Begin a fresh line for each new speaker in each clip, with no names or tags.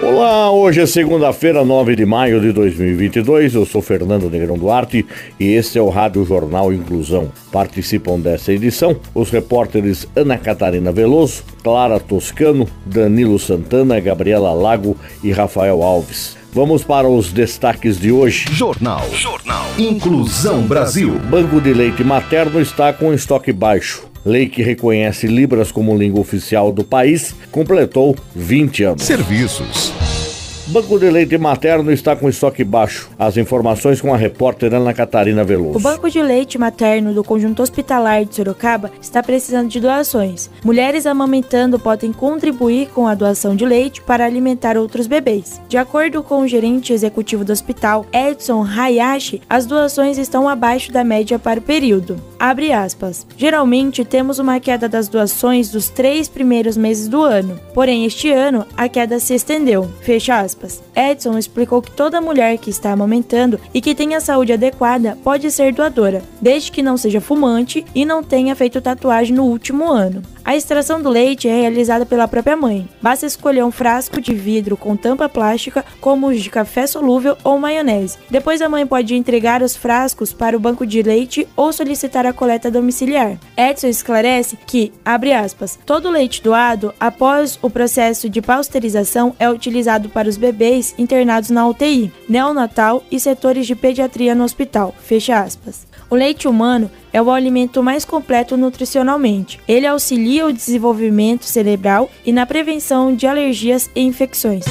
Olá, hoje é segunda-feira, 9 de maio de 2022. Eu sou Fernando Negrão Duarte e este é o Rádio Jornal Inclusão. Participam dessa edição os repórteres Ana Catarina Veloso, Clara Toscano, Danilo Santana, Gabriela Lago e Rafael Alves. Vamos para os destaques de hoje.
Jornal. Jornal. Inclusão Brasil.
Banco de leite materno está com estoque baixo. Lei que reconhece Libras como língua oficial do país completou 20 anos.
Serviços.
Banco de Leite Materno está com estoque baixo. As informações com a repórter Ana Catarina Veloso.
O Banco de Leite Materno do Conjunto Hospitalar de Sorocaba está precisando de doações. Mulheres amamentando podem contribuir com a doação de leite para alimentar outros bebês. De acordo com o gerente executivo do hospital, Edson Hayashi, as doações estão abaixo da média para o período. Abre aspas. Geralmente temos uma queda das doações dos três primeiros meses do ano, porém este ano a queda se estendeu. Fecha aspas aspas. Edson explicou que toda mulher que está amamentando e que tenha saúde adequada pode ser doadora, desde que não seja fumante e não tenha feito tatuagem no último ano. A extração do leite é realizada pela própria mãe. Basta escolher um frasco de vidro com tampa plástica, como os de café solúvel ou maionese. Depois a mãe pode entregar os frascos para o banco de leite ou solicitar a coleta domiciliar. Edson esclarece que, abre aspas, todo leite doado após o processo de pasteurização é utilizado para os bebês internados na UTI, neonatal e setores de pediatria no hospital. Fecha aspas. O leite humano é o alimento mais completo nutricionalmente. Ele auxilia o desenvolvimento cerebral e na prevenção de alergias e infecções.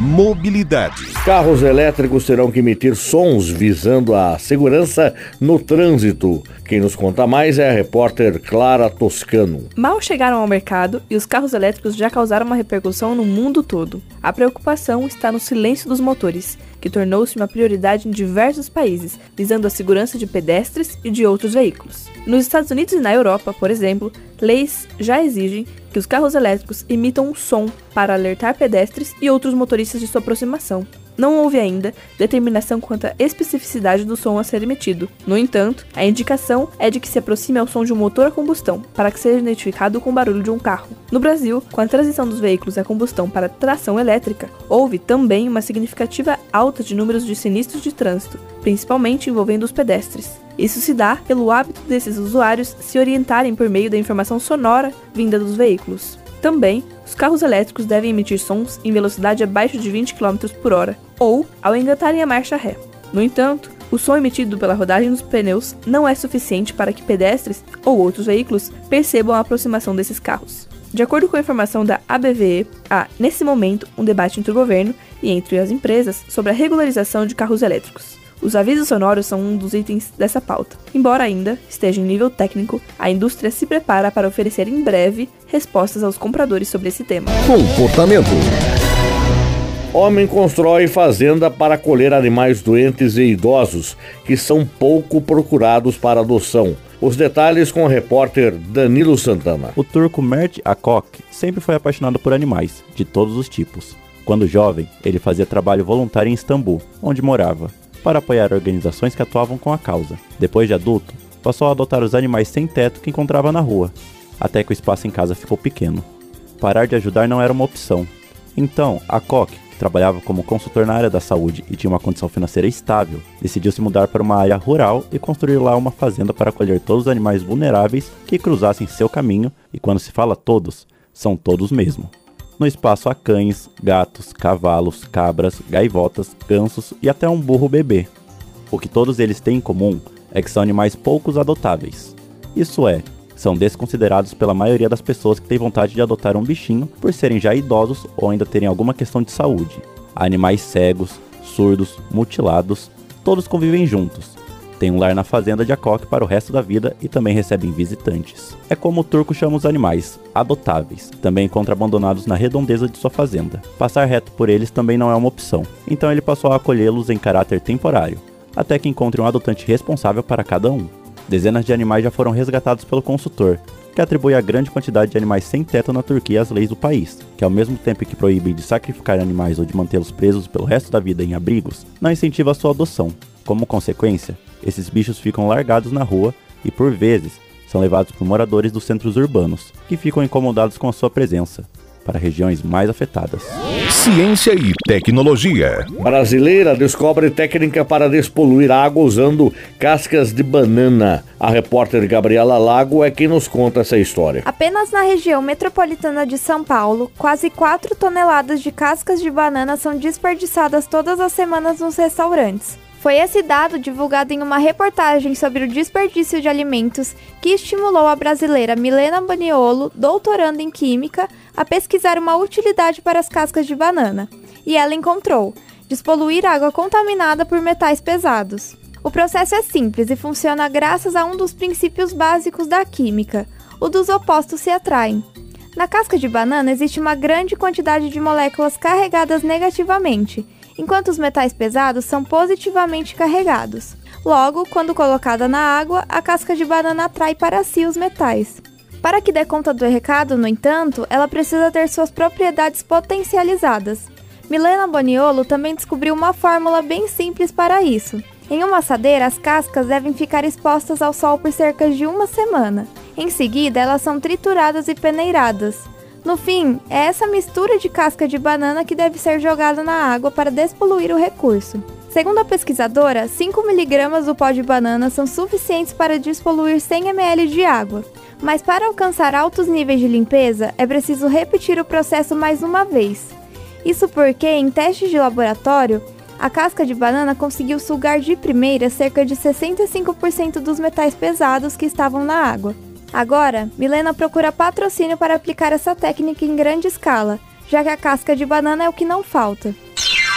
Mobilidade.
Carros elétricos terão que emitir sons visando a segurança no trânsito. Quem nos conta mais é a repórter Clara Toscano.
Mal chegaram ao mercado e os carros elétricos já causaram uma repercussão no mundo todo. A preocupação está no silêncio dos motores que tornou-se uma prioridade em diversos países, visando a segurança de pedestres e de outros veículos. Nos Estados Unidos e na Europa, por exemplo, leis já exigem que os carros elétricos emitam um som para alertar pedestres e outros motoristas de sua aproximação não houve ainda determinação quanto à especificidade do som a ser emitido. No entanto, a indicação é de que se aproxime ao som de um motor a combustão, para que seja identificado com o barulho de um carro. No Brasil, com a transição dos veículos a combustão para tração elétrica, houve também uma significativa alta de números de sinistros de trânsito, principalmente envolvendo os pedestres. Isso se dá pelo hábito desses usuários se orientarem por meio da informação sonora vinda dos veículos. Também, os carros elétricos devem emitir sons em velocidade abaixo de 20 km por hora, ou ao engatarem a marcha ré. No entanto, o som emitido pela rodagem dos pneus não é suficiente para que pedestres ou outros veículos percebam a aproximação desses carros. De acordo com a informação da ABVE, há, nesse momento, um debate entre o governo e entre as empresas sobre a regularização de carros elétricos. Os avisos sonoros são um dos itens dessa pauta. Embora ainda esteja em nível técnico, a indústria se prepara para oferecer em breve respostas aos compradores sobre esse tema.
Comportamento.
Homem constrói fazenda para acolher animais doentes e idosos que são pouco procurados para adoção. Os detalhes com o repórter Danilo Santana.
O turco Mert Akok sempre foi apaixonado por animais, de todos os tipos. Quando jovem, ele fazia trabalho voluntário em Istambul, onde morava para apoiar organizações que atuavam com a causa. Depois de adulto, passou a adotar os animais sem teto que encontrava na rua, até que o espaço em casa ficou pequeno. Parar de ajudar não era uma opção. Então, a Koch, que trabalhava como consultor na área da saúde e tinha uma condição financeira estável, decidiu se mudar para uma área rural e construir lá uma fazenda para acolher todos os animais vulneráveis que cruzassem seu caminho, e quando se fala todos, são todos mesmo. No espaço há cães, gatos, cavalos, cabras, gaivotas, gansos e até um burro bebê. O que todos eles têm em comum é que são animais poucos adotáveis. Isso é, são desconsiderados pela maioria das pessoas que têm vontade de adotar um bichinho por serem já idosos ou ainda terem alguma questão de saúde. Animais cegos, surdos, mutilados, todos convivem juntos. Tem um lar na fazenda de Acoque para o resto da vida e também recebem visitantes. É como o turco chama os animais, adotáveis. Também encontra abandonados na redondeza de sua fazenda. Passar reto por eles também não é uma opção, então ele passou a acolhê-los em caráter temporário, até que encontre um adotante responsável para cada um. Dezenas de animais já foram resgatados pelo consultor, que atribui a grande quantidade de animais sem teto na Turquia às leis do país, que ao mesmo tempo que proíbem de sacrificar animais ou de mantê-los presos pelo resto da vida em abrigos, não incentiva a sua adoção. Como consequência, esses bichos ficam largados na rua e, por vezes, são levados por moradores dos centros urbanos, que ficam incomodados com a sua presença, para regiões mais afetadas.
Ciência e tecnologia.
Brasileira descobre técnica para despoluir água usando cascas de banana. A repórter Gabriela Lago é quem nos conta essa história.
Apenas na região metropolitana de São Paulo, quase 4 toneladas de cascas de banana são desperdiçadas todas as semanas nos restaurantes. Foi esse dado divulgado em uma reportagem sobre o desperdício de alimentos que estimulou a brasileira Milena Baniolo, doutoranda em Química, a pesquisar uma utilidade para as cascas de banana. E ela encontrou: despoluir água contaminada por metais pesados. O processo é simples e funciona graças a um dos princípios básicos da química: o dos opostos se atraem. Na casca de banana existe uma grande quantidade de moléculas carregadas negativamente enquanto os metais pesados são positivamente carregados. Logo, quando colocada na água, a casca de banana atrai para si os metais. Para que dê conta do recado, no entanto, ela precisa ter suas propriedades potencializadas. Milena Boniolo também descobriu uma fórmula bem simples para isso. Em uma assadeira, as cascas devem ficar expostas ao sol por cerca de uma semana. Em seguida, elas são trituradas e peneiradas. No fim, é essa mistura de casca de banana que deve ser jogada na água para despoluir o recurso. Segundo a pesquisadora, 5 mg do pó de banana são suficientes para despoluir 100 ml de água. Mas para alcançar altos níveis de limpeza, é preciso repetir o processo mais uma vez. Isso porque, em testes de laboratório, a casca de banana conseguiu sugar de primeira cerca de 65% dos metais pesados que estavam na água. Agora, Milena procura patrocínio para aplicar essa técnica em grande escala, já que a casca de banana é o que não falta.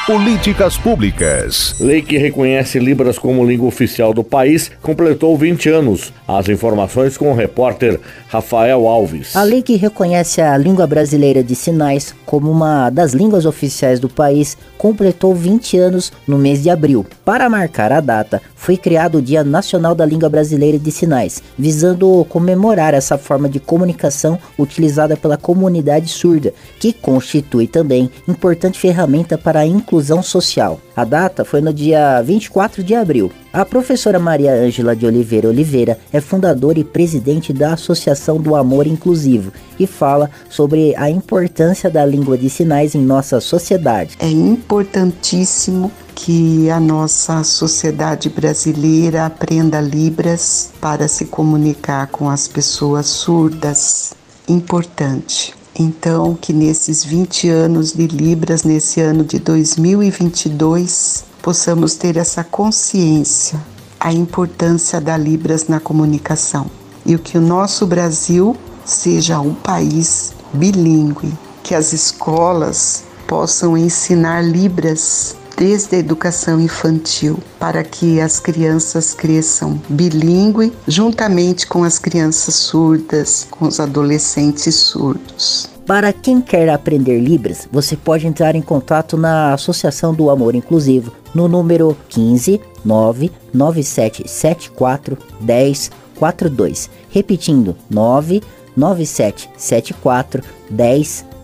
Políticas Públicas.
Lei que reconhece Libras como língua oficial do país completou 20 anos. As informações com o repórter Rafael Alves.
A lei que reconhece a língua brasileira de sinais como uma das línguas oficiais do país completou 20 anos no mês de abril. Para marcar a data, foi criado o Dia Nacional da Língua Brasileira de Sinais, visando comemorar essa forma de comunicação utilizada pela comunidade surda, que constitui também importante ferramenta para a inclusão social. A data foi no dia 24 de abril. A professora Maria Ângela de Oliveira Oliveira é fundadora e presidente da Associação do Amor Inclusivo e fala sobre a importância da língua de sinais em nossa sociedade.
É importantíssimo que a nossa sociedade brasileira aprenda Libras para se comunicar com as pessoas surdas. Importante. Então, que nesses 20 anos de Libras, nesse ano de 2022, possamos ter essa consciência, a importância da Libras na comunicação. E o que o nosso Brasil seja um país bilíngue, que as escolas possam ensinar Libras desde a educação infantil, para que as crianças cresçam bilíngue juntamente com as crianças surdas, com os adolescentes surdos.
Para quem quer aprender Libras, você pode entrar em contato na Associação do Amor Inclusivo no número 15 99774 1042. Repetindo, 99774 1042.